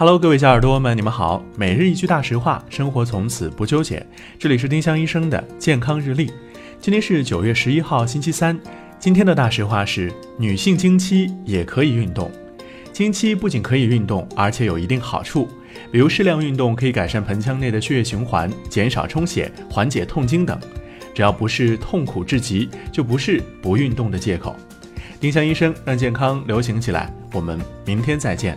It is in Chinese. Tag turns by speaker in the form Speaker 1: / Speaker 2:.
Speaker 1: Hello，各位小耳朵们，你们好。每日一句大实话，生活从此不纠结。这里是丁香医生的健康日历。今天是九月十一号，星期三。今天的大实话是：女性经期也可以运动。经期不仅可以运动，而且有一定好处。比如适量运动可以改善盆腔内的血液循环，减少充血，缓解痛经等。只要不是痛苦至极，就不是不运动的借口。丁香医生让健康流行起来。我们明天再见。